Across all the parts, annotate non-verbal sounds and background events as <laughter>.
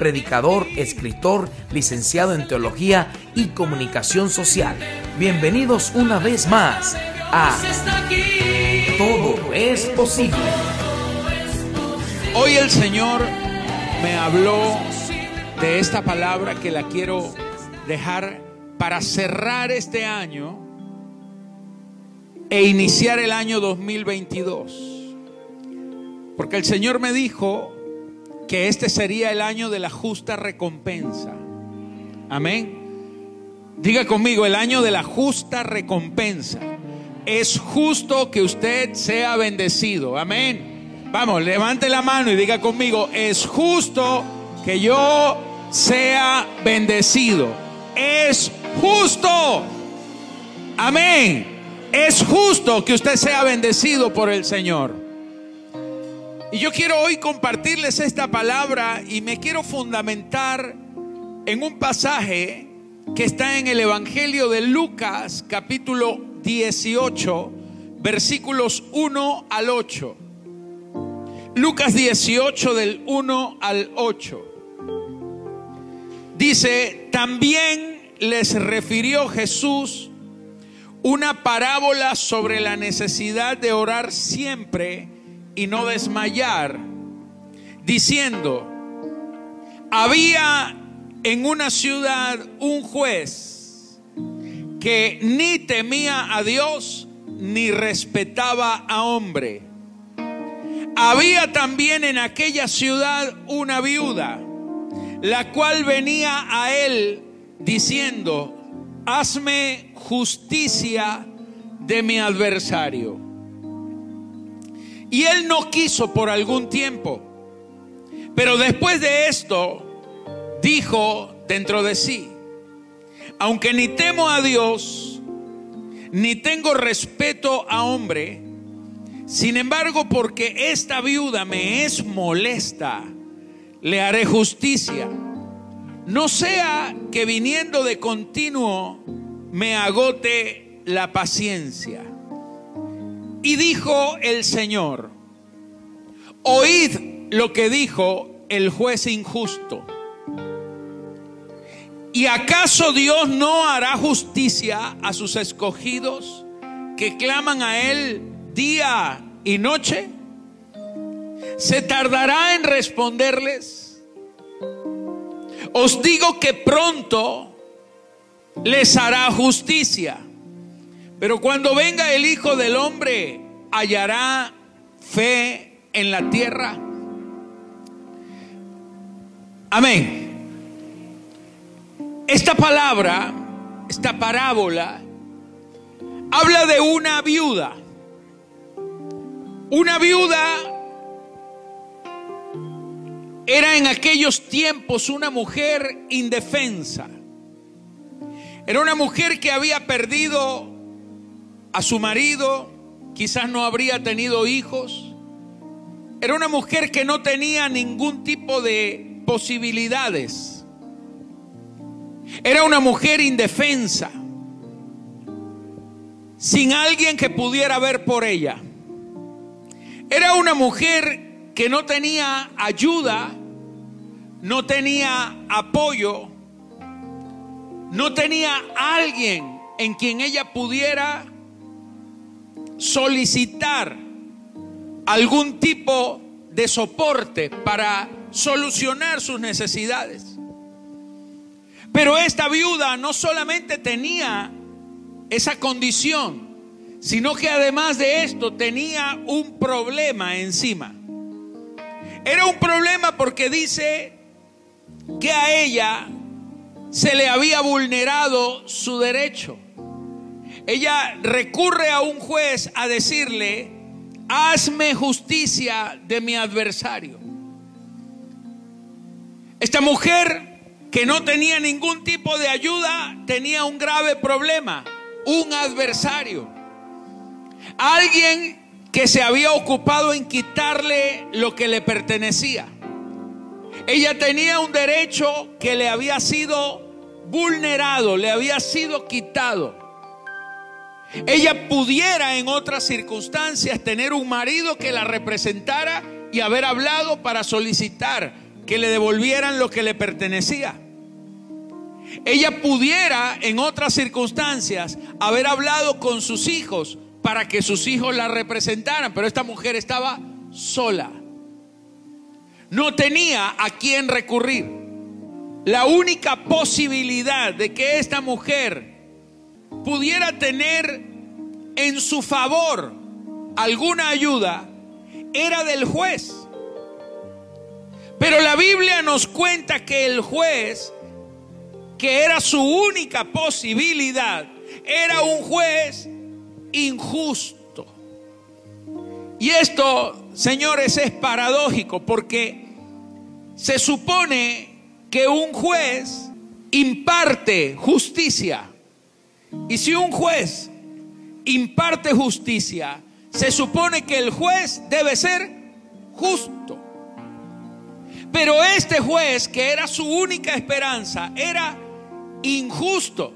predicador, escritor, licenciado en teología y comunicación social. Bienvenidos una vez más a Todo es posible. Hoy el Señor me habló de esta palabra que la quiero dejar para cerrar este año e iniciar el año 2022. Porque el Señor me dijo que este sería el año de la justa recompensa. Amén. Diga conmigo, el año de la justa recompensa. Es justo que usted sea bendecido. Amén. Vamos, levante la mano y diga conmigo, es justo que yo sea bendecido. Es justo. Amén. Es justo que usted sea bendecido por el Señor. Y yo quiero hoy compartirles esta palabra y me quiero fundamentar en un pasaje que está en el Evangelio de Lucas capítulo 18 versículos 1 al 8. Lucas 18 del 1 al 8. Dice, también les refirió Jesús una parábola sobre la necesidad de orar siempre y no desmayar, diciendo, había en una ciudad un juez que ni temía a Dios ni respetaba a hombre. Había también en aquella ciudad una viuda, la cual venía a él diciendo, hazme justicia de mi adversario. Y él no quiso por algún tiempo. Pero después de esto, dijo dentro de sí, aunque ni temo a Dios, ni tengo respeto a hombre, sin embargo, porque esta viuda me es molesta, le haré justicia. No sea que viniendo de continuo me agote la paciencia. Y dijo el Señor, oíd lo que dijo el juez injusto. ¿Y acaso Dios no hará justicia a sus escogidos que claman a Él día y noche? ¿Se tardará en responderles? Os digo que pronto les hará justicia. Pero cuando venga el Hijo del Hombre, hallará fe en la tierra. Amén. Esta palabra, esta parábola, habla de una viuda. Una viuda era en aquellos tiempos una mujer indefensa. Era una mujer que había perdido a su marido, quizás no habría tenido hijos. Era una mujer que no tenía ningún tipo de posibilidades. Era una mujer indefensa, sin alguien que pudiera ver por ella. Era una mujer que no tenía ayuda, no tenía apoyo, no tenía alguien en quien ella pudiera solicitar algún tipo de soporte para solucionar sus necesidades. Pero esta viuda no solamente tenía esa condición, sino que además de esto tenía un problema encima. Era un problema porque dice que a ella se le había vulnerado su derecho ella recurre a un juez a decirle, hazme justicia de mi adversario. Esta mujer que no tenía ningún tipo de ayuda, tenía un grave problema, un adversario. Alguien que se había ocupado en quitarle lo que le pertenecía. Ella tenía un derecho que le había sido vulnerado, le había sido quitado. Ella pudiera en otras circunstancias tener un marido que la representara y haber hablado para solicitar que le devolvieran lo que le pertenecía. Ella pudiera en otras circunstancias haber hablado con sus hijos para que sus hijos la representaran, pero esta mujer estaba sola. No tenía a quién recurrir. La única posibilidad de que esta mujer pudiera tener en su favor alguna ayuda era del juez. Pero la Biblia nos cuenta que el juez, que era su única posibilidad, era un juez injusto. Y esto, señores, es paradójico porque se supone que un juez imparte justicia. Y si un juez imparte justicia, se supone que el juez debe ser justo. Pero este juez, que era su única esperanza, era injusto.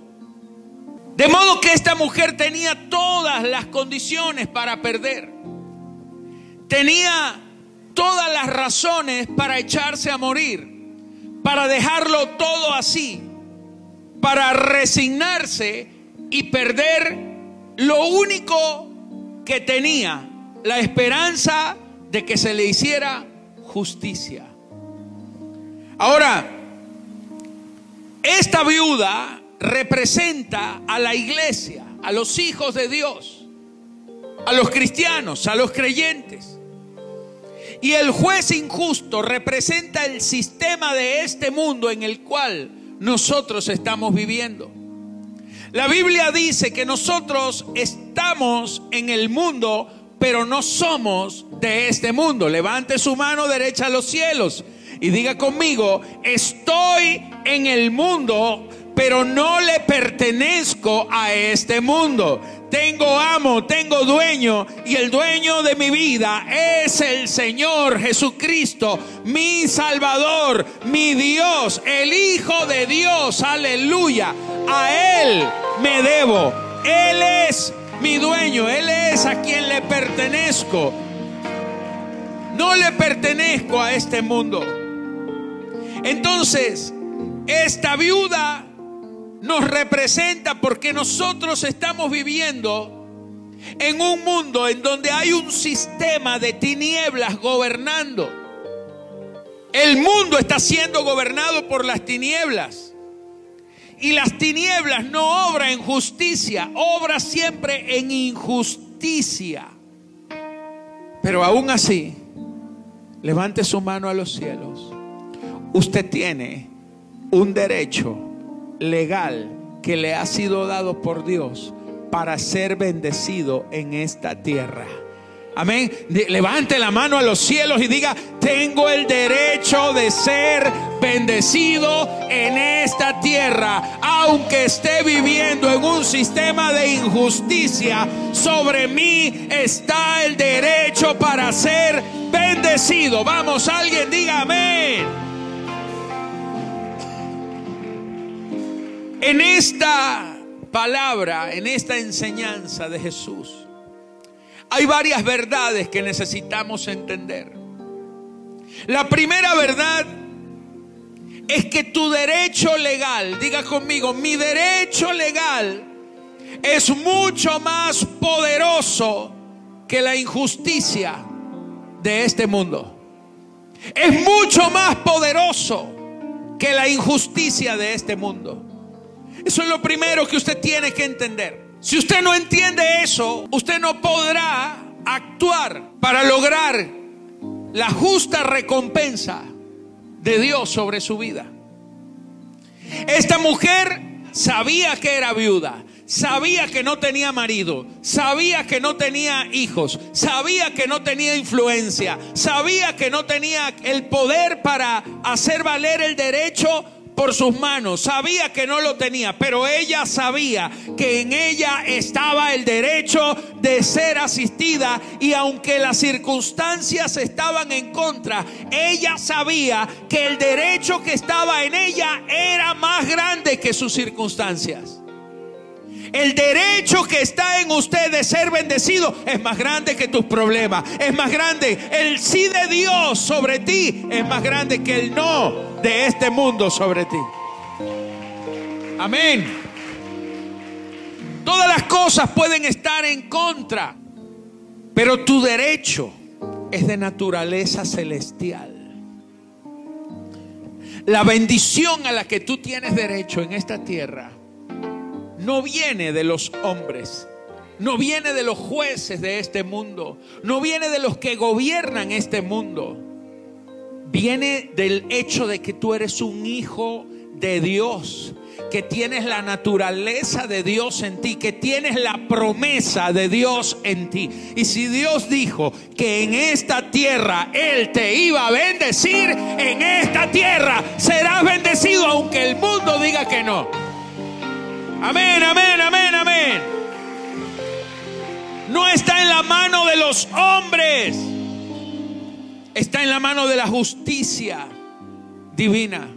De modo que esta mujer tenía todas las condiciones para perder. Tenía todas las razones para echarse a morir, para dejarlo todo así, para resignarse y perder lo único que tenía, la esperanza de que se le hiciera justicia. Ahora, esta viuda representa a la iglesia, a los hijos de Dios, a los cristianos, a los creyentes. Y el juez injusto representa el sistema de este mundo en el cual nosotros estamos viviendo. La Biblia dice que nosotros estamos en el mundo, pero no somos de este mundo. Levante su mano derecha a los cielos y diga conmigo, estoy en el mundo, pero no le pertenezco a este mundo. Tengo amo, tengo dueño y el dueño de mi vida es el Señor Jesucristo, mi Salvador, mi Dios, el Hijo de Dios, aleluya. A Él me debo. Él es mi dueño, Él es a quien le pertenezco. No le pertenezco a este mundo. Entonces, esta viuda nos representa porque nosotros estamos viviendo en un mundo en donde hay un sistema de tinieblas gobernando. El mundo está siendo gobernado por las tinieblas. Y las tinieblas no obra en justicia, obra siempre en injusticia. Pero aún así, levante su mano a los cielos. Usted tiene un derecho legal que le ha sido dado por Dios para ser bendecido en esta tierra. Amén. Levante la mano a los cielos y diga, tengo el derecho de ser bendecido en esta tierra. Aunque esté viviendo en un sistema de injusticia, sobre mí está el derecho para ser bendecido. Vamos, alguien diga amén. En esta palabra, en esta enseñanza de Jesús, hay varias verdades que necesitamos entender. La primera verdad es que tu derecho legal, diga conmigo, mi derecho legal es mucho más poderoso que la injusticia de este mundo. Es mucho más poderoso que la injusticia de este mundo. Eso es lo primero que usted tiene que entender. Si usted no entiende eso, usted no podrá actuar para lograr la justa recompensa de Dios sobre su vida. Esta mujer sabía que era viuda, sabía que no tenía marido, sabía que no tenía hijos, sabía que no tenía influencia, sabía que no tenía el poder para hacer valer el derecho por sus manos. Sabía que no lo tenía, pero ella sabía que en ella estaba el derecho de ser asistida y aunque las circunstancias estaban en contra, ella sabía que el derecho que estaba en ella era más grande que sus circunstancias. El derecho que está en usted de ser bendecido es más grande que tus problemas. Es más grande. El sí de Dios sobre ti es más grande que el no de este mundo sobre ti. Amén. Todas las cosas pueden estar en contra, pero tu derecho es de naturaleza celestial. La bendición a la que tú tienes derecho en esta tierra no viene de los hombres, no viene de los jueces de este mundo, no viene de los que gobiernan este mundo. Viene del hecho de que tú eres un hijo de Dios, que tienes la naturaleza de Dios en ti, que tienes la promesa de Dios en ti. Y si Dios dijo que en esta tierra Él te iba a bendecir, en esta tierra serás bendecido aunque el mundo diga que no. Amén, amén, amén, amén. No está en la mano de los hombres. Está en la mano de la justicia divina.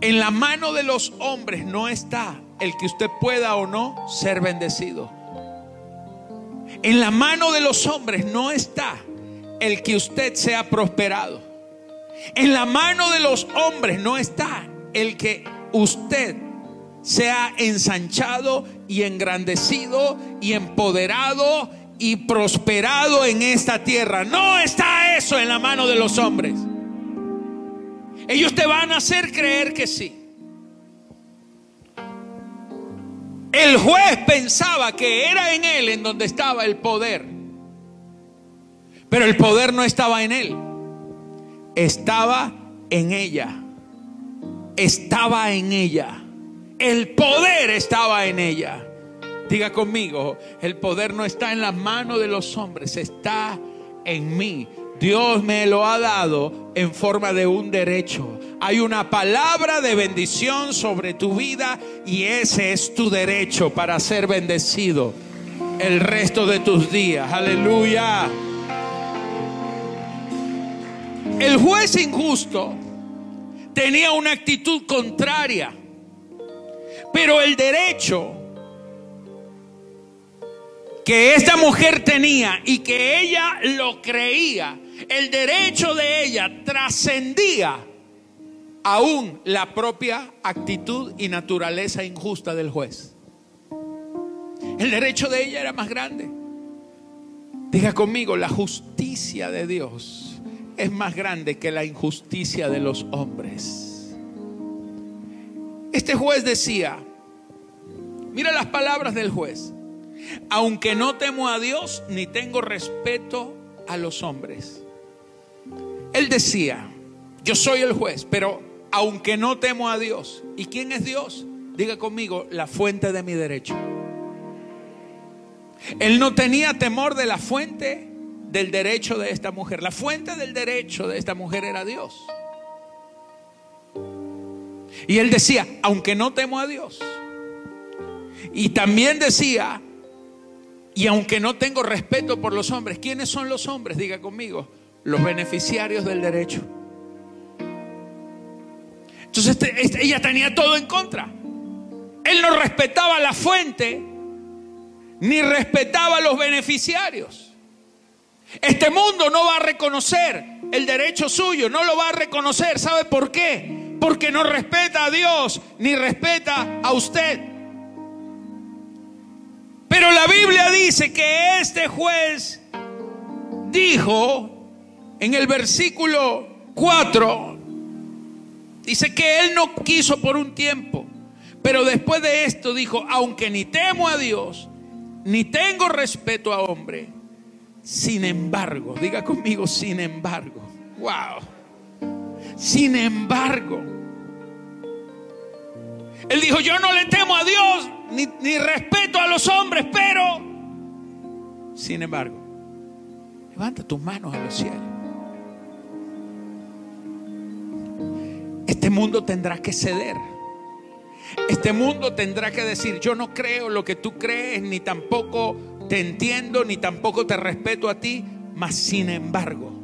En la mano de los hombres no está el que usted pueda o no ser bendecido. En la mano de los hombres no está el que usted sea prosperado. En la mano de los hombres no está el que usted sea ensanchado y engrandecido y empoderado y prosperado en esta tierra. No está eso en la mano de los hombres. Ellos te van a hacer creer que sí. El juez pensaba que era en él en donde estaba el poder. Pero el poder no estaba en él. Estaba en ella. Estaba en ella. El poder estaba en ella. Diga conmigo, el poder no está en las manos de los hombres, está en mí. Dios me lo ha dado en forma de un derecho. Hay una palabra de bendición sobre tu vida y ese es tu derecho para ser bendecido el resto de tus días. Aleluya. El juez injusto tenía una actitud contraria. Pero el derecho que esta mujer tenía y que ella lo creía, el derecho de ella trascendía aún la propia actitud y naturaleza injusta del juez. El derecho de ella era más grande. Diga conmigo, la justicia de Dios es más grande que la injusticia de los hombres. Este juez decía, mira las palabras del juez, aunque no temo a Dios ni tengo respeto a los hombres. Él decía, yo soy el juez, pero aunque no temo a Dios, ¿y quién es Dios? Diga conmigo, la fuente de mi derecho. Él no tenía temor de la fuente del derecho de esta mujer. La fuente del derecho de esta mujer era Dios. Y él decía, aunque no temo a Dios. Y también decía, y aunque no tengo respeto por los hombres, ¿quiénes son los hombres? Diga conmigo, los beneficiarios del derecho. Entonces este, este, ella tenía todo en contra. Él no respetaba la fuente, ni respetaba a los beneficiarios. Este mundo no va a reconocer el derecho suyo, no lo va a reconocer. ¿Sabe por qué? Porque no respeta a Dios ni respeta a usted. Pero la Biblia dice que este juez dijo en el versículo 4, dice que él no quiso por un tiempo, pero después de esto dijo, aunque ni temo a Dios, ni tengo respeto a hombre, sin embargo, diga conmigo, sin embargo, wow. Sin embargo, él dijo, yo no le temo a Dios ni, respeto a los hombres, pero, sin embargo, levanta tus manos a los cielos. este mundo tendrá que ceder. Este mundo tendrá que decir, yo no creo lo que tú crees, ni tampoco te entiendo, ni tampoco te respeto a ti, mas sin embargo,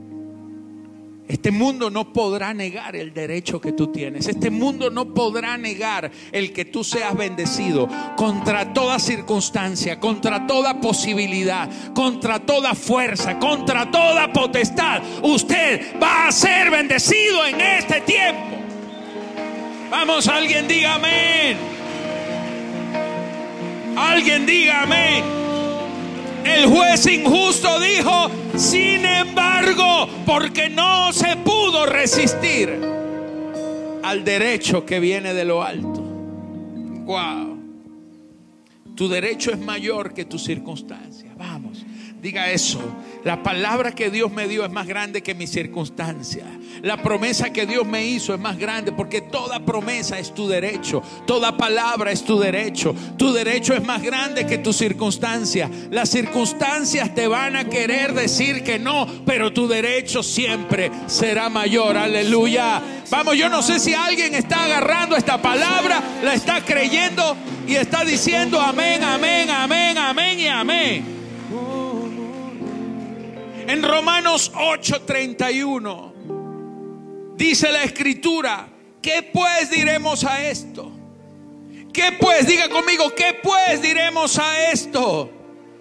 este mundo no podrá negar el derecho que tú tienes. Este mundo no podrá negar el que tú seas bendecido contra toda circunstancia, contra toda posibilidad, contra toda fuerza, contra toda potestad. Usted va a ser bendecido en este tiempo. Vamos, alguien diga amén. Alguien diga amén. El juez injusto dijo, sin embargo, porque no se pudo resistir al derecho que viene de lo alto. Wow. Tu derecho es mayor que tu circunstancia. Vamos, diga eso. La palabra que Dios me dio es más grande que mi circunstancia. La promesa que Dios me hizo es más grande porque toda promesa es tu derecho. Toda palabra es tu derecho. Tu derecho es más grande que tu circunstancia. Las circunstancias te van a querer decir que no, pero tu derecho siempre será mayor. Aleluya. Vamos, yo no sé si alguien está agarrando esta palabra, la está creyendo y está diciendo amén, amén, amén, amén y amén. En Romanos 8:31 dice la escritura, ¿qué pues diremos a esto? ¿Qué pues? Diga conmigo, ¿qué pues diremos a esto?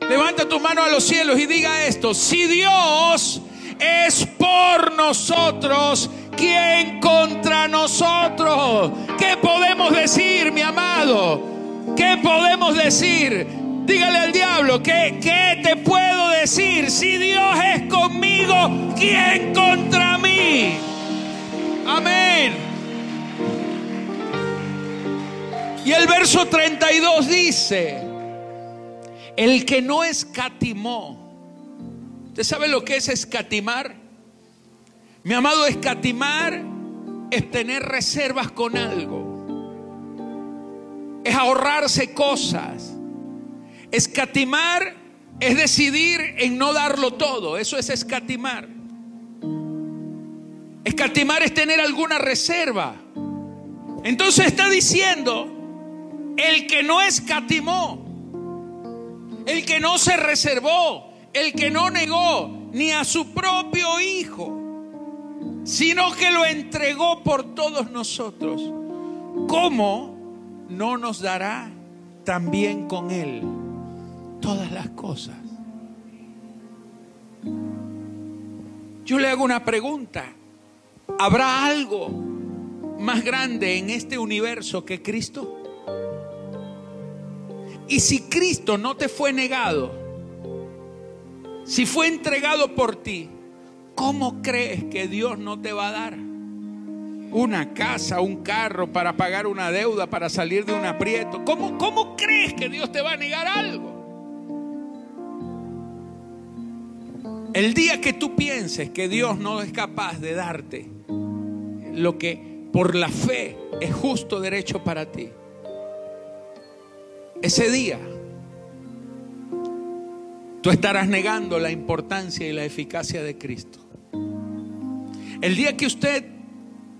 Levanta tu mano a los cielos y diga esto, si Dios es por nosotros, ¿quién contra nosotros? ¿Qué podemos decir, mi amado? ¿Qué podemos decir? Dígale al diablo, ¿qué, ¿qué te puedo decir? Si Dios es conmigo, ¿quién contra mí? Amén. Y el verso 32 dice, el que no escatimó, ¿usted sabe lo que es escatimar? Mi amado, escatimar es tener reservas con algo, es ahorrarse cosas Escatimar es decidir en no darlo todo. Eso es escatimar. Escatimar es tener alguna reserva. Entonces está diciendo, el que no escatimó, el que no se reservó, el que no negó ni a su propio hijo, sino que lo entregó por todos nosotros, ¿cómo no nos dará también con él? Todas las cosas. Yo le hago una pregunta. ¿Habrá algo más grande en este universo que Cristo? Y si Cristo no te fue negado, si fue entregado por ti, ¿cómo crees que Dios no te va a dar? Una casa, un carro para pagar una deuda, para salir de un aprieto. ¿Cómo, cómo crees que Dios te va a negar algo? El día que tú pienses que Dios no es capaz de darte lo que por la fe es justo derecho para ti, ese día tú estarás negando la importancia y la eficacia de Cristo. El día que usted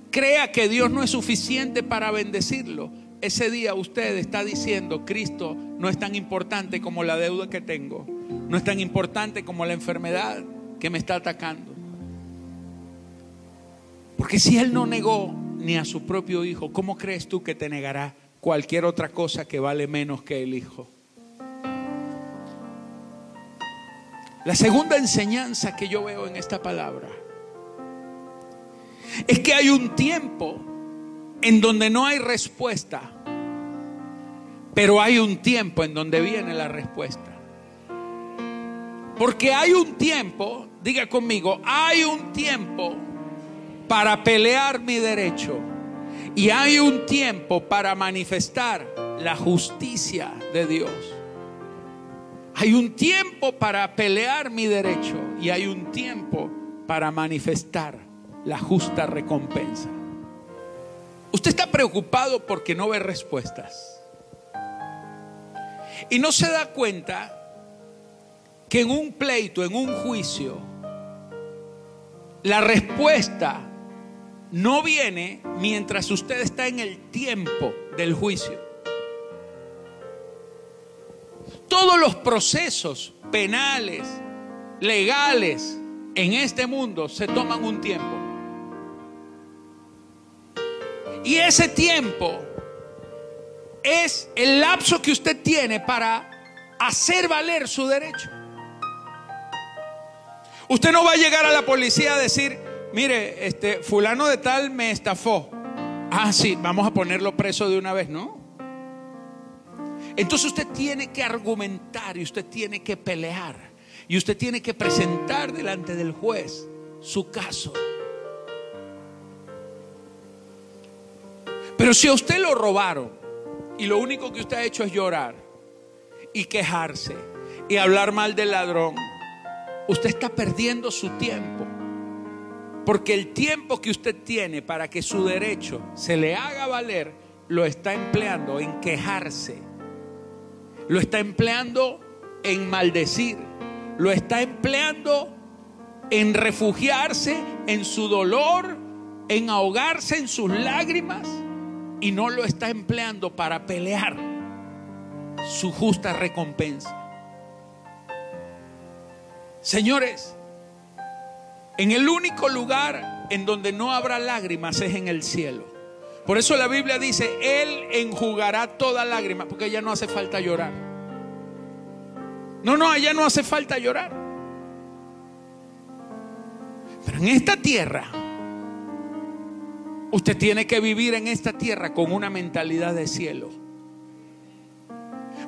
crea que Dios no es suficiente para bendecirlo, ese día usted está diciendo, Cristo no es tan importante como la deuda que tengo no es tan importante como la enfermedad que me está atacando. Porque si Él no negó ni a su propio hijo, ¿cómo crees tú que te negará cualquier otra cosa que vale menos que el hijo? La segunda enseñanza que yo veo en esta palabra es que hay un tiempo en donde no hay respuesta, pero hay un tiempo en donde viene la respuesta. Porque hay un tiempo, diga conmigo, hay un tiempo para pelear mi derecho. Y hay un tiempo para manifestar la justicia de Dios. Hay un tiempo para pelear mi derecho y hay un tiempo para manifestar la justa recompensa. Usted está preocupado porque no ve respuestas. Y no se da cuenta que en un pleito, en un juicio, la respuesta no viene mientras usted está en el tiempo del juicio. Todos los procesos penales, legales en este mundo se toman un tiempo. Y ese tiempo es el lapso que usted tiene para hacer valer su derecho. Usted no va a llegar a la policía a decir, mire, este fulano de tal me estafó. Ah, sí, vamos a ponerlo preso de una vez, ¿no? Entonces usted tiene que argumentar y usted tiene que pelear y usted tiene que presentar delante del juez su caso. Pero si a usted lo robaron y lo único que usted ha hecho es llorar y quejarse y hablar mal del ladrón, usted está perdiendo su tiempo. Porque el tiempo que usted tiene para que su derecho se le haga valer, lo está empleando en quejarse. Lo está empleando en maldecir. Lo está empleando en refugiarse en su dolor, en ahogarse en sus lágrimas. Y no lo está empleando para pelear su justa recompensa. Señores, en el único lugar en donde no habrá lágrimas es en el cielo. Por eso la Biblia dice, Él enjugará toda lágrima, porque ya no hace falta llorar. No, no, allá no hace falta llorar. Pero en esta tierra, usted tiene que vivir en esta tierra con una mentalidad de cielo.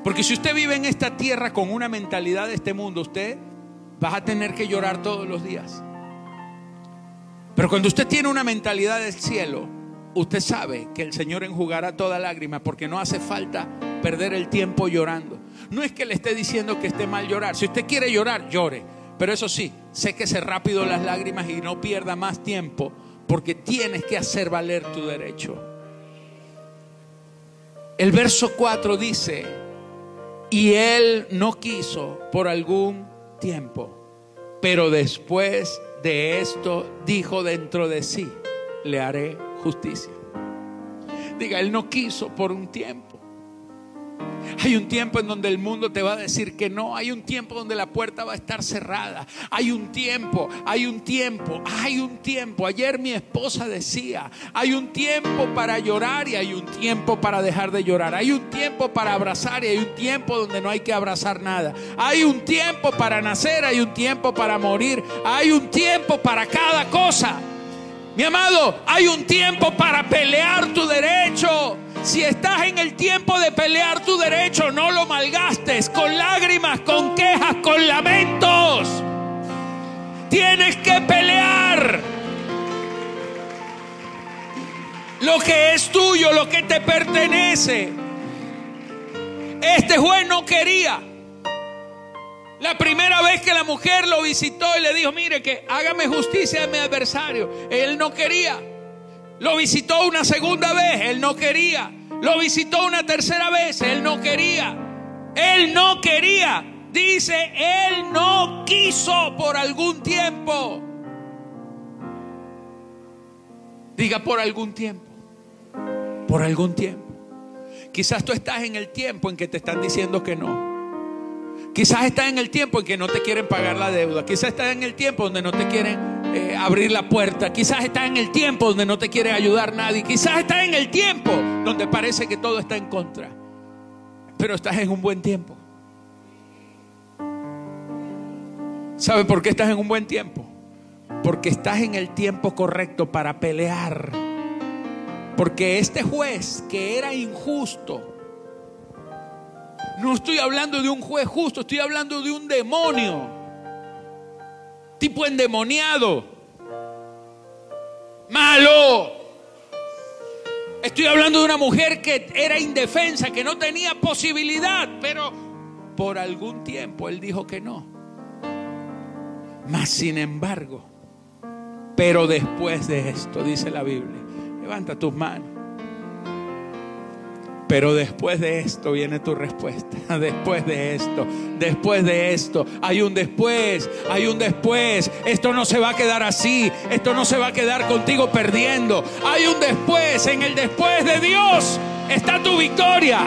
Porque si usted vive en esta tierra con una mentalidad de este mundo, usted va a tener que llorar todos los días. Pero cuando usted tiene una mentalidad del cielo, usted sabe que el Señor enjugará toda lágrima porque no hace falta perder el tiempo llorando. No es que le esté diciendo que esté mal llorar. Si usted quiere llorar, llore. Pero eso sí, séquese rápido las lágrimas y no pierda más tiempo porque tienes que hacer valer tu derecho. El verso 4 dice, y él no quiso por algún tiempo, pero después de esto dijo dentro de sí, le haré justicia. Diga, Él no quiso por un tiempo. Hay un tiempo en donde el mundo te va a decir que no. Hay un tiempo donde la puerta va a estar cerrada. Hay un tiempo, hay un tiempo, hay un tiempo. Ayer mi esposa decía, hay un tiempo para llorar y hay un tiempo para dejar de llorar. Hay un tiempo para abrazar y hay un tiempo donde no hay que abrazar nada. Hay un tiempo para nacer, hay un tiempo para morir. Hay un tiempo para cada cosa. Mi amado, hay un tiempo para pelear tu derecho. Si estás en el tiempo de pelear tu derecho, no lo malgastes con lágrimas, con quejas, con lamentos. Tienes que pelear. Lo que es tuyo, lo que te pertenece. Este juez no quería. La primera vez que la mujer lo visitó y le dijo, mire que hágame justicia a mi adversario, él no quería. Lo visitó una segunda vez, él no quería. Lo visitó una tercera vez, él no quería. Él no quería. Dice, él no quiso por algún tiempo. Diga por algún tiempo. Por algún tiempo. Quizás tú estás en el tiempo en que te están diciendo que no. Quizás estás en el tiempo en que no te quieren pagar la deuda. Quizás estás en el tiempo donde no te quieren eh, abrir la puerta. Quizás estás en el tiempo donde no te quiere ayudar nadie. Quizás estás en el tiempo donde parece que todo está en contra. Pero estás en un buen tiempo. ¿Sabe por qué estás en un buen tiempo? Porque estás en el tiempo correcto para pelear. Porque este juez que era injusto, no estoy hablando de un juez justo, estoy hablando de un demonio. Tipo endemoniado. Malo. Estoy hablando de una mujer que era indefensa, que no tenía posibilidad, pero por algún tiempo él dijo que no. Mas sin embargo, pero después de esto, dice la Biblia, levanta tus manos. Pero después de esto viene tu respuesta. <laughs> Después de esto, después de esto, hay un después, hay un después. Esto no se va a quedar así. Esto no se va a quedar contigo perdiendo. Hay un después. En el después de Dios está tu victoria.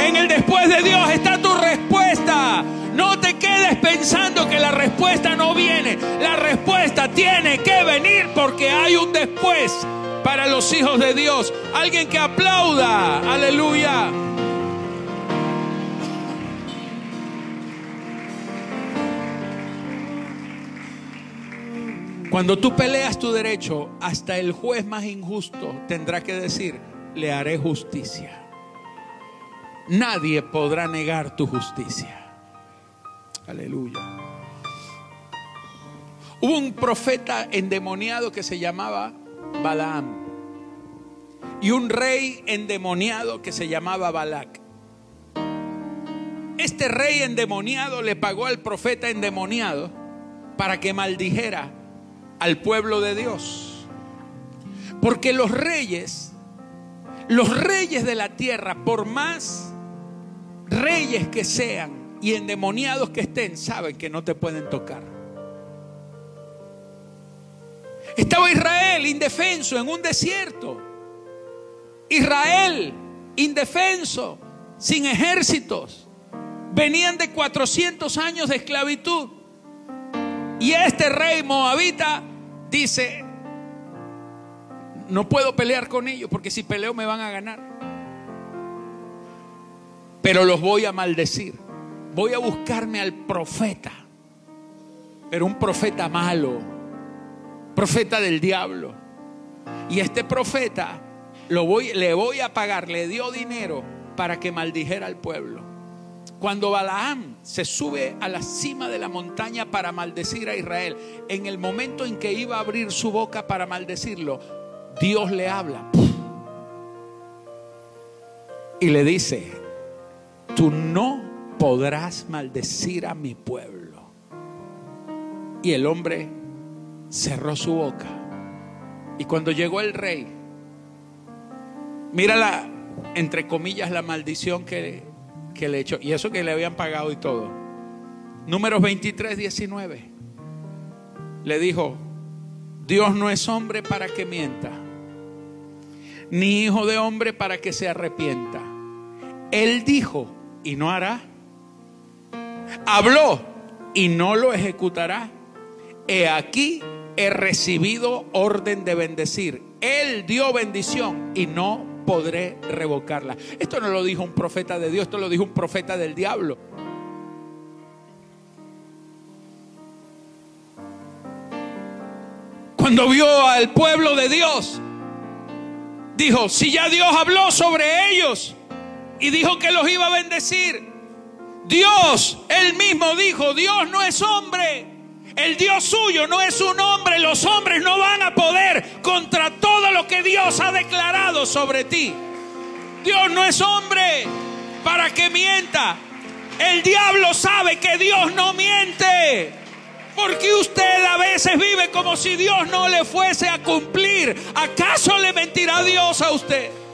En el después de Dios está tu respuesta. No te quedes pensando que la respuesta no viene. La respuesta tiene que venir porque hay un después para los hijos de Dios. Alguien que aplauda. Aleluya. Cuando tú peleas tu derecho, hasta el juez más injusto tendrá que decir, le haré justicia. Nadie podrá negar tu justicia. Aleluya. Hubo un profeta endemoniado que se llamaba Balaam y un rey endemoniado que se llamaba Balac. Este rey endemoniado le pagó al profeta endemoniado para que maldijera al pueblo de Dios. Porque los reyes, los reyes de la tierra, por más reyes que sean y endemoniados que estén, saben que no te pueden tocar. Estaba Israel indefenso en un desierto. Israel indefenso, sin ejércitos. Venían de 400 años de esclavitud. Y este rey moabita dice, no puedo pelear con ellos porque si peleo me van a ganar. Pero los voy a maldecir. Voy a buscarme al profeta. Pero un profeta malo. Profeta del diablo. Y este profeta lo voy, le voy a pagar, le dio dinero para que maldijera al pueblo. Cuando Balaam se sube a la cima de la montaña para maldecir a Israel, en el momento en que iba a abrir su boca para maldecirlo, Dios le habla y le dice, tú no podrás maldecir a mi pueblo. Y el hombre cerró su boca. Y cuando llegó el rey, mira la, entre comillas, la maldición que, que le echó. Y eso que le habían pagado y todo. Números 23, 19. Le dijo, Dios no es hombre para que mienta, ni hijo de hombre para que se arrepienta. Él dijo y no hará. Habló y no lo ejecutará. He aquí he recibido orden de bendecir. Él dio bendición y no podré revocarla. Esto no lo dijo un profeta de Dios, esto lo dijo un profeta del diablo. Cuando vio al pueblo de Dios, dijo, si ya Dios habló sobre ellos y dijo que los iba a bendecir, Dios, él mismo dijo, Dios no es hombre. El Dios suyo no es un hombre. Los hombres no van a poder contra todo lo que Dios ha declarado sobre ti. Dios no es hombre para que mienta. El diablo sabe que Dios no miente. Porque usted a veces vive como si Dios no le fuese a cumplir. ¿Acaso le mentirá Dios a usted?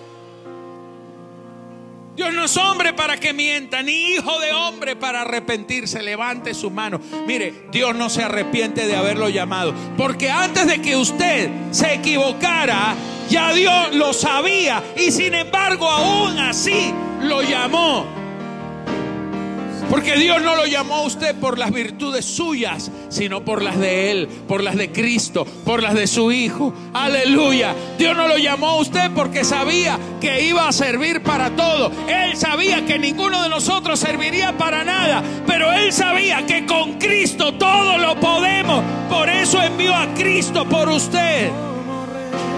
Dios no es hombre para que mienta, ni hijo de hombre para arrepentirse. Levante su mano. Mire, Dios no se arrepiente de haberlo llamado. Porque antes de que usted se equivocara, ya Dios lo sabía. Y sin embargo, aún así lo llamó. Porque Dios no lo llamó a usted por las virtudes suyas, sino por las de Él, por las de Cristo, por las de su Hijo. Aleluya. Dios no lo llamó a usted porque sabía que iba a servir para todo. Él sabía que ninguno de nosotros serviría para nada, pero Él sabía que con Cristo todo lo podemos. Por eso envió a Cristo por usted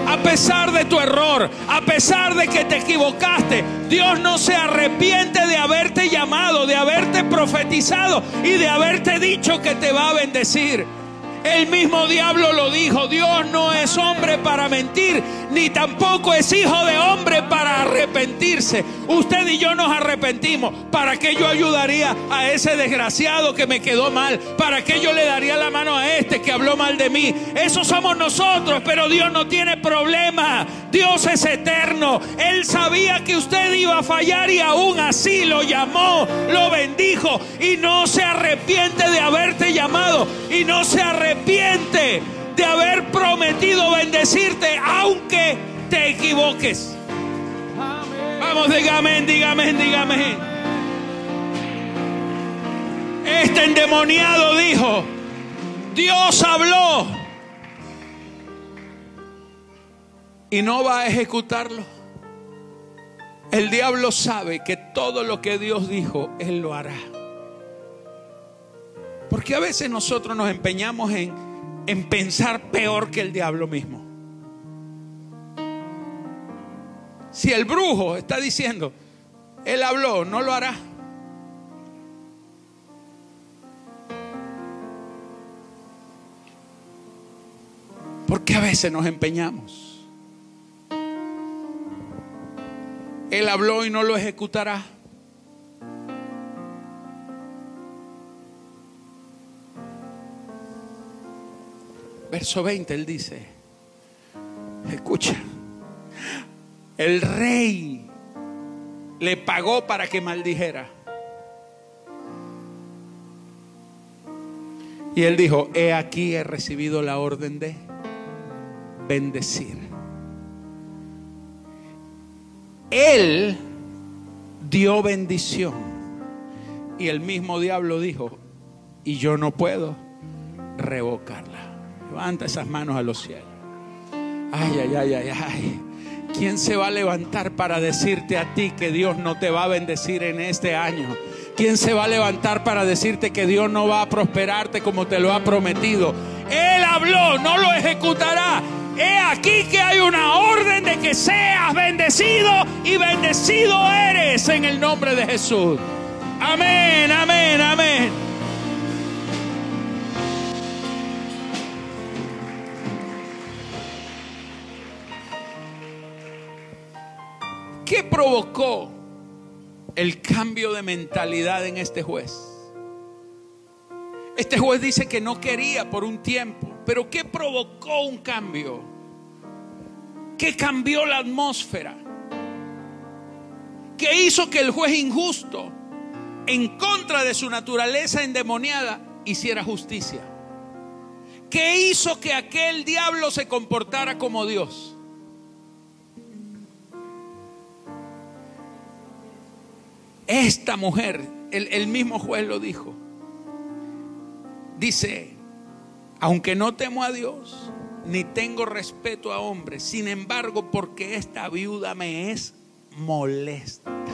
a pesar de tu error, a pesar de que te equivocaste, Dios no se arrepiente de haberte llamado, de haberte profetizado y de haberte dicho que te va a bendecir. El mismo diablo lo dijo, Dios no es hombre para mentir, ni tampoco es hijo de hombre para arrepentirse. Usted y yo nos arrepentimos. ¿Para qué yo ayudaría a ese desgraciado que me quedó mal? ¿Para qué yo le daría la mano a este que habló mal de mí? Eso somos nosotros, pero Dios no tiene problema. Dios es eterno. Él sabía que usted iba a fallar y aún así lo llamó, lo bendijo y no se arrepiente de haberte llamado y no se arrepiente de haber prometido bendecirte, aunque te equivoques. Vamos, dígame, dígame, dígame. Este endemoniado dijo, Dios habló y no va a ejecutarlo. El diablo sabe que todo lo que Dios dijo, Él lo hará. Porque a veces nosotros nos empeñamos en en pensar peor que el diablo mismo. Si el brujo está diciendo, él habló, no lo hará. Porque a veces nos empeñamos. Él habló y no lo ejecutará. Verso 20, él dice, escucha, el rey le pagó para que maldijera. Y él dijo, he aquí he recibido la orden de bendecir. Él dio bendición. Y el mismo diablo dijo, y yo no puedo revocarla. Levanta esas manos a los cielos. Ay, ay, ay, ay, ay. ¿Quién se va a levantar para decirte a ti que Dios no te va a bendecir en este año? ¿Quién se va a levantar para decirte que Dios no va a prosperarte como te lo ha prometido? Él habló, no lo ejecutará. He aquí que hay una orden de que seas bendecido y bendecido eres en el nombre de Jesús. Amén, amén, amén. ¿Qué provocó el cambio de mentalidad en este juez? Este juez dice que no quería por un tiempo, pero ¿qué provocó un cambio? ¿Qué cambió la atmósfera? ¿Qué hizo que el juez injusto, en contra de su naturaleza endemoniada, hiciera justicia? ¿Qué hizo que aquel diablo se comportara como Dios? Esta mujer, el, mismo juez lo dijo, dice, aunque no temo a Dios, ni tengo respeto a hombres, sin embargo, porque esta viuda me es molesta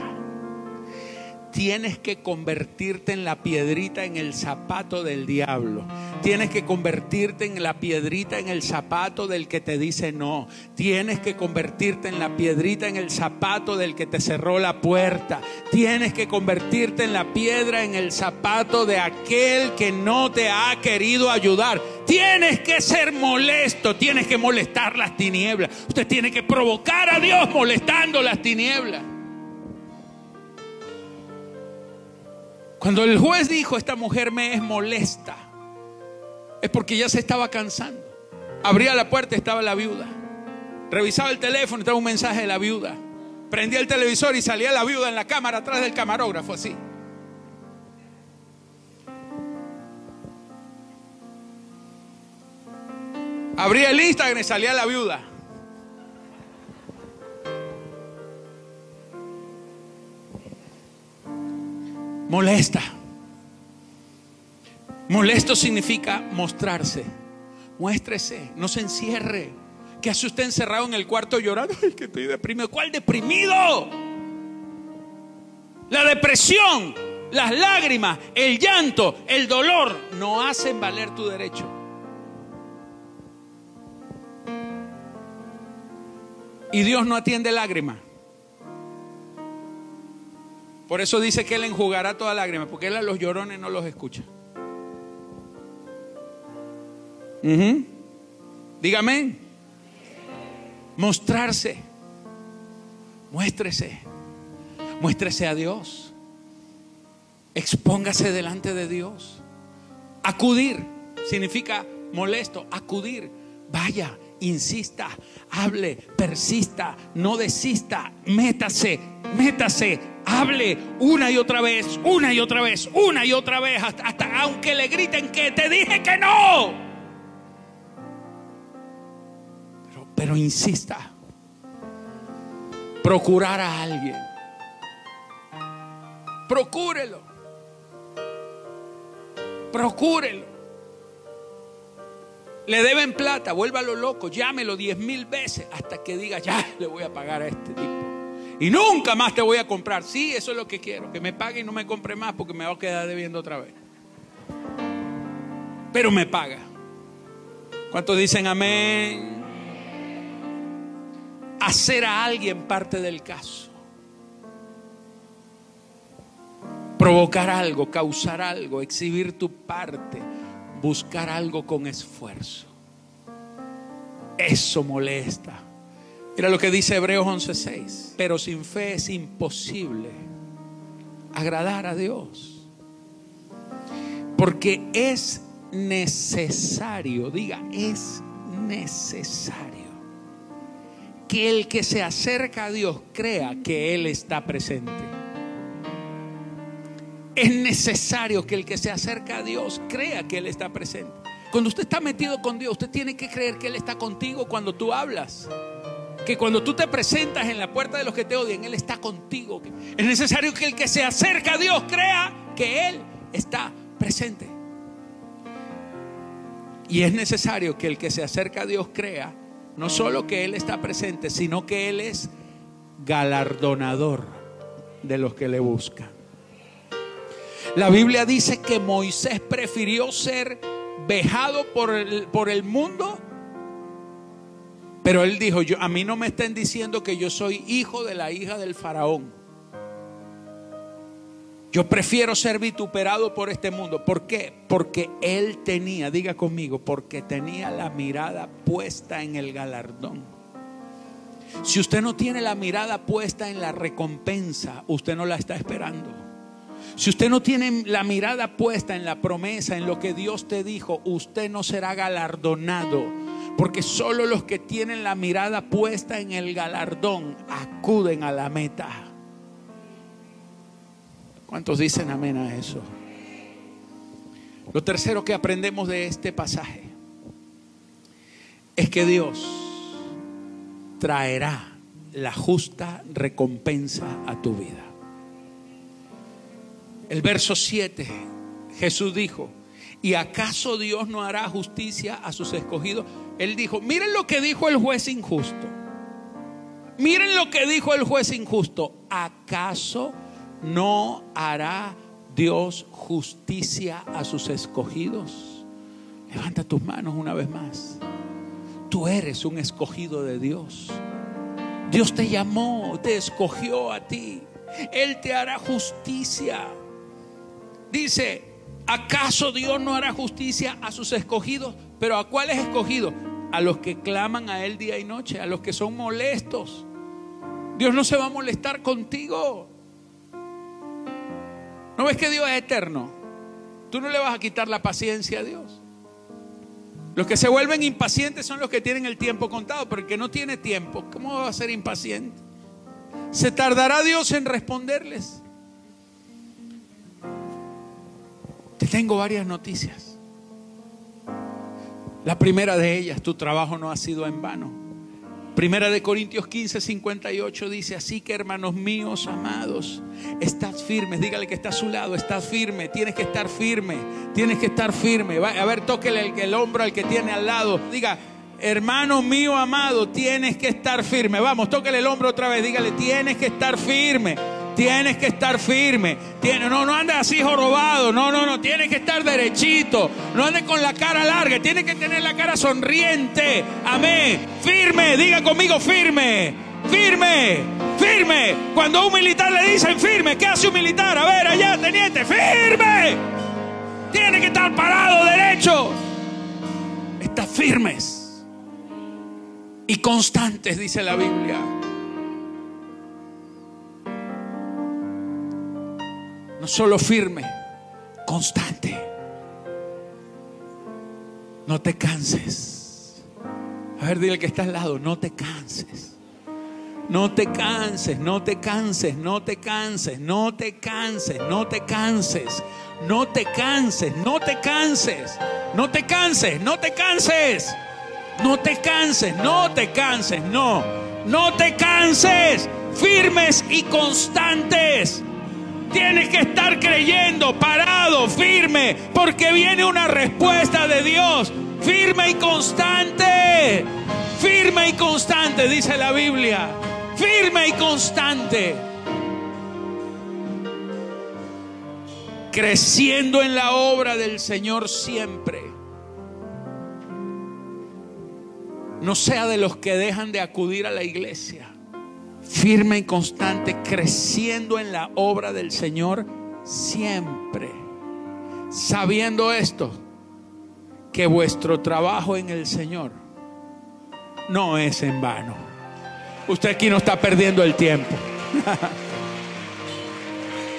tienes que convertirte en la piedrita en el zapato del diablo. Tienes que convertirte en la piedrita en el zapato del que te dice no. Tienes que convertirte en la piedrita en el zapato del que te cerró la puerta. Tienes que convertirte en la piedra en el zapato de aquel que no te ha querido ayudar. Tienes que ser molesto, tienes que molestar las tinieblas. Usted tiene que provocar a Dios molestando las tinieblas. Cuando el juez dijo, esta mujer me es molesta, es porque ya se estaba cansando. Abría la puerta estaba la viuda. Revisaba el teléfono estaba un mensaje de la viuda. Prendía el televisor y salía la viuda en la cámara atrás del camarógrafo así. Abría el Instagram y salía la viuda. Molesta. Molesto significa mostrarse. Muéstrese, no se encierre. ¿Qué hace usted encerrado en el cuarto llorando? <laughs> Ay, que estoy deprimido. ¿Cuál deprimido? La depresión, las lágrimas, el llanto, el dolor no hacen valer tu derecho. Y Dios no atiende lágrimas. Por eso dice que Él enjugará toda lágrima, porque Él a los llorones no los escucha. Dígame. mostrarse. Muéstrese. Muéstrese a Dios. Expóngase delante de Dios. Acudir significa molesto. Acudir. Vaya, insista, hable, persista, no desista, métase, métase, hable una y otra vez, una y otra vez, una y otra vez, hasta, hasta aunque le griten que te dije que no. Pero, pero insista, procurar a alguien, procúrelo, procúrelo. Le deben plata, vuélvalo loco, llámelo diez mil veces hasta que diga, ya le voy a pagar a este tipo. Y nunca más te voy a comprar. Sí, eso es lo que quiero, que me pague y no me compre más porque me va a quedar debiendo otra vez. Pero me paga. ¿Cuántos dicen amén? Hacer a alguien parte del caso. Provocar algo, causar algo, exhibir tu parte buscar algo con esfuerzo. Eso molesta. Mira lo que dice Hebreos 11:6. Pero sin fe es imposible agradar a Dios. Porque es necesario, diga, es necesario que el que se acerca a Dios crea que Él está presente. Es necesario que el que se acerca a Dios crea que Él está presente. Cuando usted está metido con Dios, usted tiene que creer que Él está contigo cuando tú hablas. Que cuando tú te presentas en la puerta de los que te odian, Él está contigo. Es necesario que el que se acerca a Dios crea que Él está presente. Y es necesario que el que se acerca a Dios crea no solo que Él está presente, sino que Él es galardonador de los que le buscan. La Biblia dice que Moisés prefirió ser vejado por el, por el mundo. Pero él dijo, yo, a mí no me estén diciendo que yo soy hijo de la hija del faraón. Yo prefiero ser vituperado por este mundo. ¿Por qué? Porque él tenía, diga conmigo, porque tenía la mirada puesta en el galardón. Si usted no tiene la mirada puesta en la recompensa, usted no la está esperando. Si usted no tiene la mirada puesta en la promesa, en lo que Dios te dijo, usted no será galardonado. Porque solo los que tienen la mirada puesta en el galardón acuden a la meta. ¿Cuántos dicen amén a eso? Lo tercero que aprendemos de este pasaje es que Dios traerá la justa recompensa a tu vida. El verso 7, Jesús dijo, ¿y acaso Dios no hará justicia a sus escogidos? Él dijo, miren lo que dijo el juez injusto. Miren lo que dijo el juez injusto. ¿Acaso no hará Dios justicia a sus escogidos? Levanta tus manos una vez más. Tú eres un escogido de Dios. Dios te llamó, te escogió a ti. Él te hará justicia. Dice, ¿acaso Dios no hará justicia a sus escogidos? Pero ¿a cuáles escogidos? A los que claman a Él día y noche, a los que son molestos. Dios no se va a molestar contigo. ¿No ves que Dios es eterno? Tú no le vas a quitar la paciencia a Dios. Los que se vuelven impacientes son los que tienen el tiempo contado, pero el que no tiene tiempo, ¿cómo va a ser impaciente? ¿Se tardará Dios en responderles? Te tengo varias noticias. La primera de ellas, tu trabajo no ha sido en vano. Primera de Corintios 15, 58 dice, así que hermanos míos amados, estad firmes, dígale que está a su lado, estás firme, tienes que estar firme, tienes que estar firme. a ver, tóquele el, el hombro al que tiene al lado, diga, hermano mío amado, tienes que estar firme. Vamos, tóquele el hombro otra vez, dígale, tienes que estar firme. Tienes que estar firme. no, no andes así jorobado. No, no, no. Tienes que estar derechito. No andes con la cara larga. Tienes que tener la cara sonriente. Amén. Firme. Diga conmigo firme. Firme. Firme. Cuando a un militar le dicen firme, ¿qué hace un militar? A ver, allá, teniente. Firme. Tiene que estar parado derecho. Está firmes. y constantes, dice la Biblia. No solo firme, constante. No te canses. A ver, dile que está al lado, no te canses. No te canses, no te canses, no te canses, no te canses, no te canses, no te canses, no te canses, no te canses, no te canses, no te canses, no te canses, no, no te canses, firmes y constantes. Tienes que estar creyendo, parado, firme, porque viene una respuesta de Dios, firme y constante, firme y constante, dice la Biblia firme y constante. Creciendo en la obra del Señor siempre. No sea de los que dejan de acudir a la iglesia. Firme y constante, creciendo en la obra del Señor siempre. Sabiendo esto, que vuestro trabajo en el Señor no es en vano. Usted aquí no está perdiendo el tiempo. <laughs>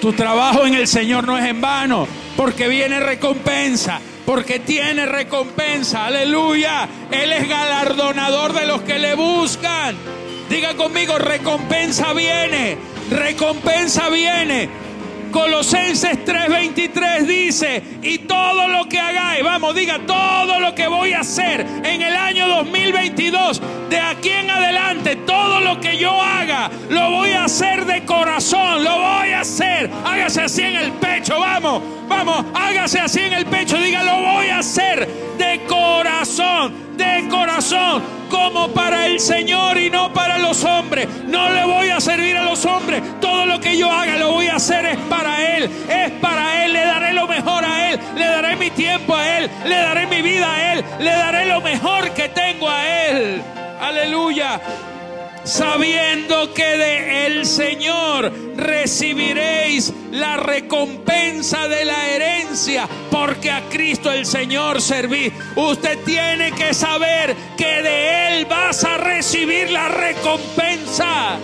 tu trabajo en el Señor no es en vano, porque viene recompensa, porque tiene recompensa. Aleluya. Él es galardonador de los que le buscan. Diga conmigo, recompensa viene, recompensa viene. Colosenses 3:23 dice, y todo lo que hagáis, vamos, diga, todo lo que voy a hacer en el año 2022, de aquí en adelante, todo lo que yo haga, lo voy a hacer de corazón, lo voy a hacer. Hágase así en el pecho, vamos, vamos, hágase así en el pecho, diga, lo voy a hacer de corazón, de corazón como para el Señor y no para los hombres. No le voy a servir a los hombres. Todo lo que yo haga lo voy a hacer es para Él. Es para Él. Le daré lo mejor a Él. Le daré mi tiempo a Él. Le daré mi vida a Él. Le daré lo mejor que tengo a Él. Aleluya sabiendo que de el Señor recibiréis la recompensa de la herencia, porque a Cristo el Señor serví. Usted tiene que saber que de Él vas a recibir la recompensa,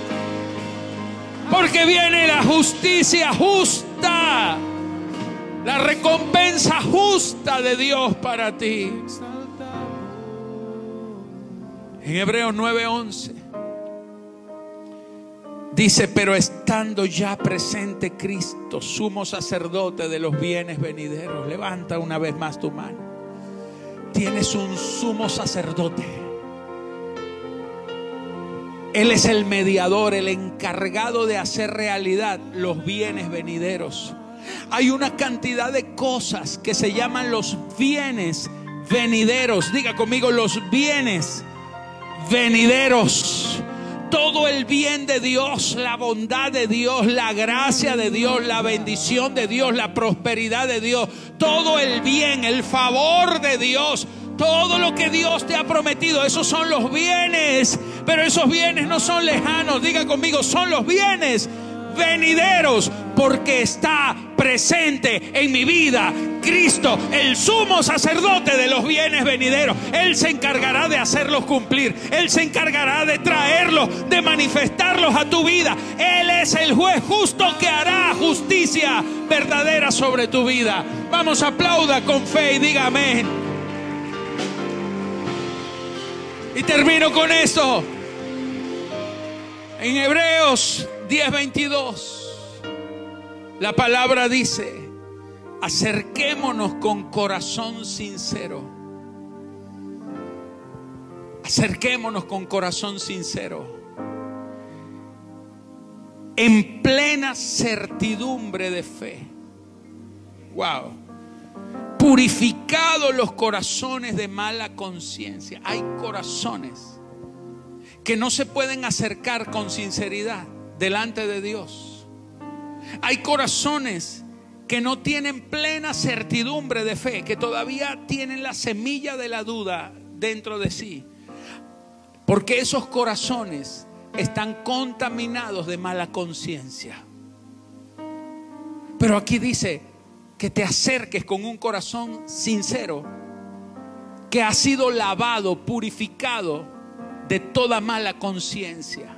porque viene la justicia justa, la recompensa justa de Dios para ti. En Hebreos 9:11 Dice, pero estando ya presente Cristo, sumo sacerdote de los bienes venideros, levanta una vez más tu mano. Tienes un sumo sacerdote. Él es el mediador, el encargado de hacer realidad los bienes venideros. Hay una cantidad de cosas que se llaman los bienes venideros. Diga conmigo los bienes venideros todo el bien de Dios, la bondad de Dios, la gracia de Dios, la bendición de Dios, la prosperidad de Dios, todo el bien, el favor de Dios, todo lo que Dios te ha prometido, esos son los bienes, pero esos bienes no son lejanos, diga conmigo, son los bienes venideros, porque está presente en mi vida Cristo, el sumo sacerdote de los bienes venideros. Él se encargará de hacerlos cumplir, Él se encargará de traerlos, de manifestarlos a tu vida. Él es el juez justo que hará justicia verdadera sobre tu vida. Vamos, aplauda con fe y diga amén. Y termino con esto. En Hebreos 10:22. La palabra dice, acerquémonos con corazón sincero. Acerquémonos con corazón sincero. En plena certidumbre de fe. Wow. Purificados los corazones de mala conciencia. Hay corazones que no se pueden acercar con sinceridad delante de Dios. Hay corazones que no tienen plena certidumbre de fe, que todavía tienen la semilla de la duda dentro de sí. Porque esos corazones están contaminados de mala conciencia. Pero aquí dice que te acerques con un corazón sincero, que ha sido lavado, purificado de toda mala conciencia.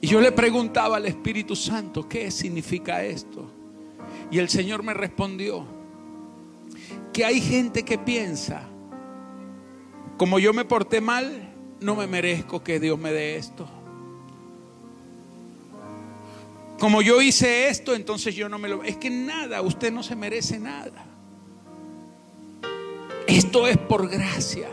Y yo le preguntaba al Espíritu Santo, ¿qué significa esto? Y el Señor me respondió que hay gente que piensa, como yo me porté mal, no me merezco que Dios me dé esto. Como yo hice esto, entonces yo no me lo... Es que nada, usted no se merece nada. Esto es por gracia.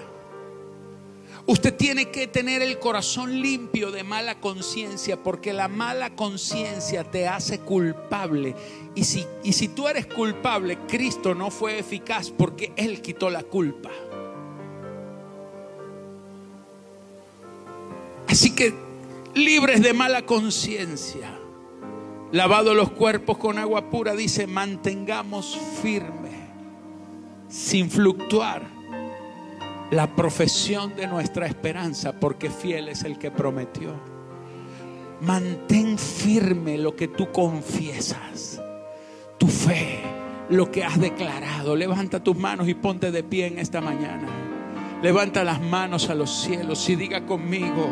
Usted tiene que tener el corazón limpio de mala conciencia porque la mala conciencia te hace culpable. Y si, y si tú eres culpable, Cristo no fue eficaz porque Él quitó la culpa. Así que libres de mala conciencia, lavado los cuerpos con agua pura, dice, mantengamos firme, sin fluctuar la profesión de nuestra esperanza, porque fiel es el que prometió. Mantén firme lo que tú confiesas, tu fe, lo que has declarado. Levanta tus manos y ponte de pie en esta mañana. Levanta las manos a los cielos y diga conmigo,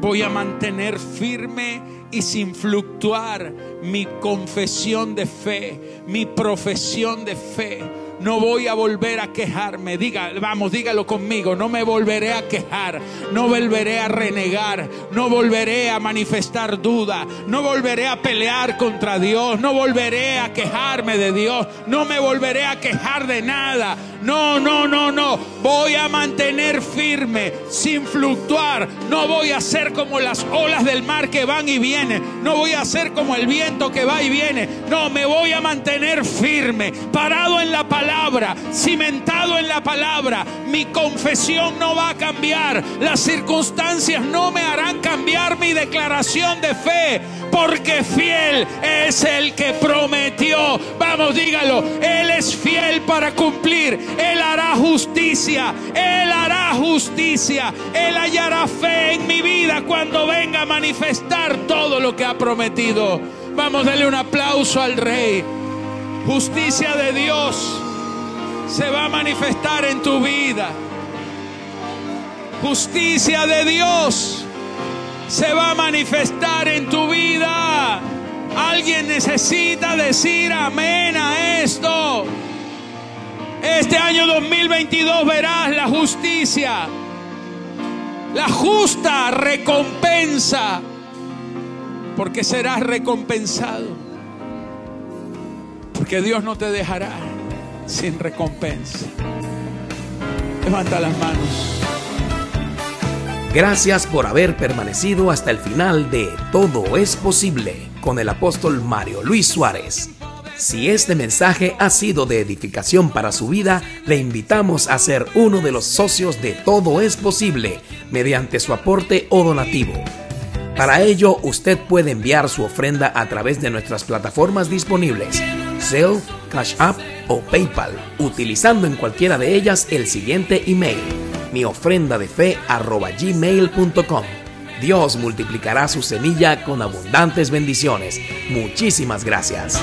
voy a mantener firme y sin fluctuar mi confesión de fe, mi profesión de fe no voy a volver a quejarme. Diga, vamos, dígalo conmigo. No me volveré a quejar. No volveré a renegar. No volveré a manifestar duda. No volveré a pelear contra Dios. No volveré a quejarme de Dios. No me volveré a quejar de nada. No, no, no, no. Voy a mantener firme, sin fluctuar. No voy a ser como las olas del mar que van y vienen. No voy a ser como el viento que va y viene. No, me voy a mantener firme, parado en la palabra, cimentado en la palabra. Mi confesión no va a cambiar. Las circunstancias no me harán cambiar mi declaración de fe. Porque fiel es el que prometió. Vamos, dígalo. Él es fiel para cumplir él hará justicia, Él hará justicia, Él hallará fe en mi vida cuando venga a manifestar todo lo que ha prometido. Vamos a darle un aplauso al Rey. Justicia de Dios se va a manifestar en tu vida. Justicia de Dios se va a manifestar en tu vida. Alguien necesita decir amén a esto. Este año 2022 verás la justicia, la justa recompensa, porque serás recompensado. Porque Dios no te dejará sin recompensa. Levanta las manos. Gracias por haber permanecido hasta el final de Todo es posible con el apóstol Mario Luis Suárez. Si este mensaje ha sido de edificación para su vida, le invitamos a ser uno de los socios de Todo es Posible mediante su aporte o donativo. Para ello, usted puede enviar su ofrenda a través de nuestras plataformas disponibles, Zelle, Cash App o PayPal, utilizando en cualquiera de ellas el siguiente email, mi ofrenda de fe gmail.com. Dios multiplicará su semilla con abundantes bendiciones. Muchísimas gracias.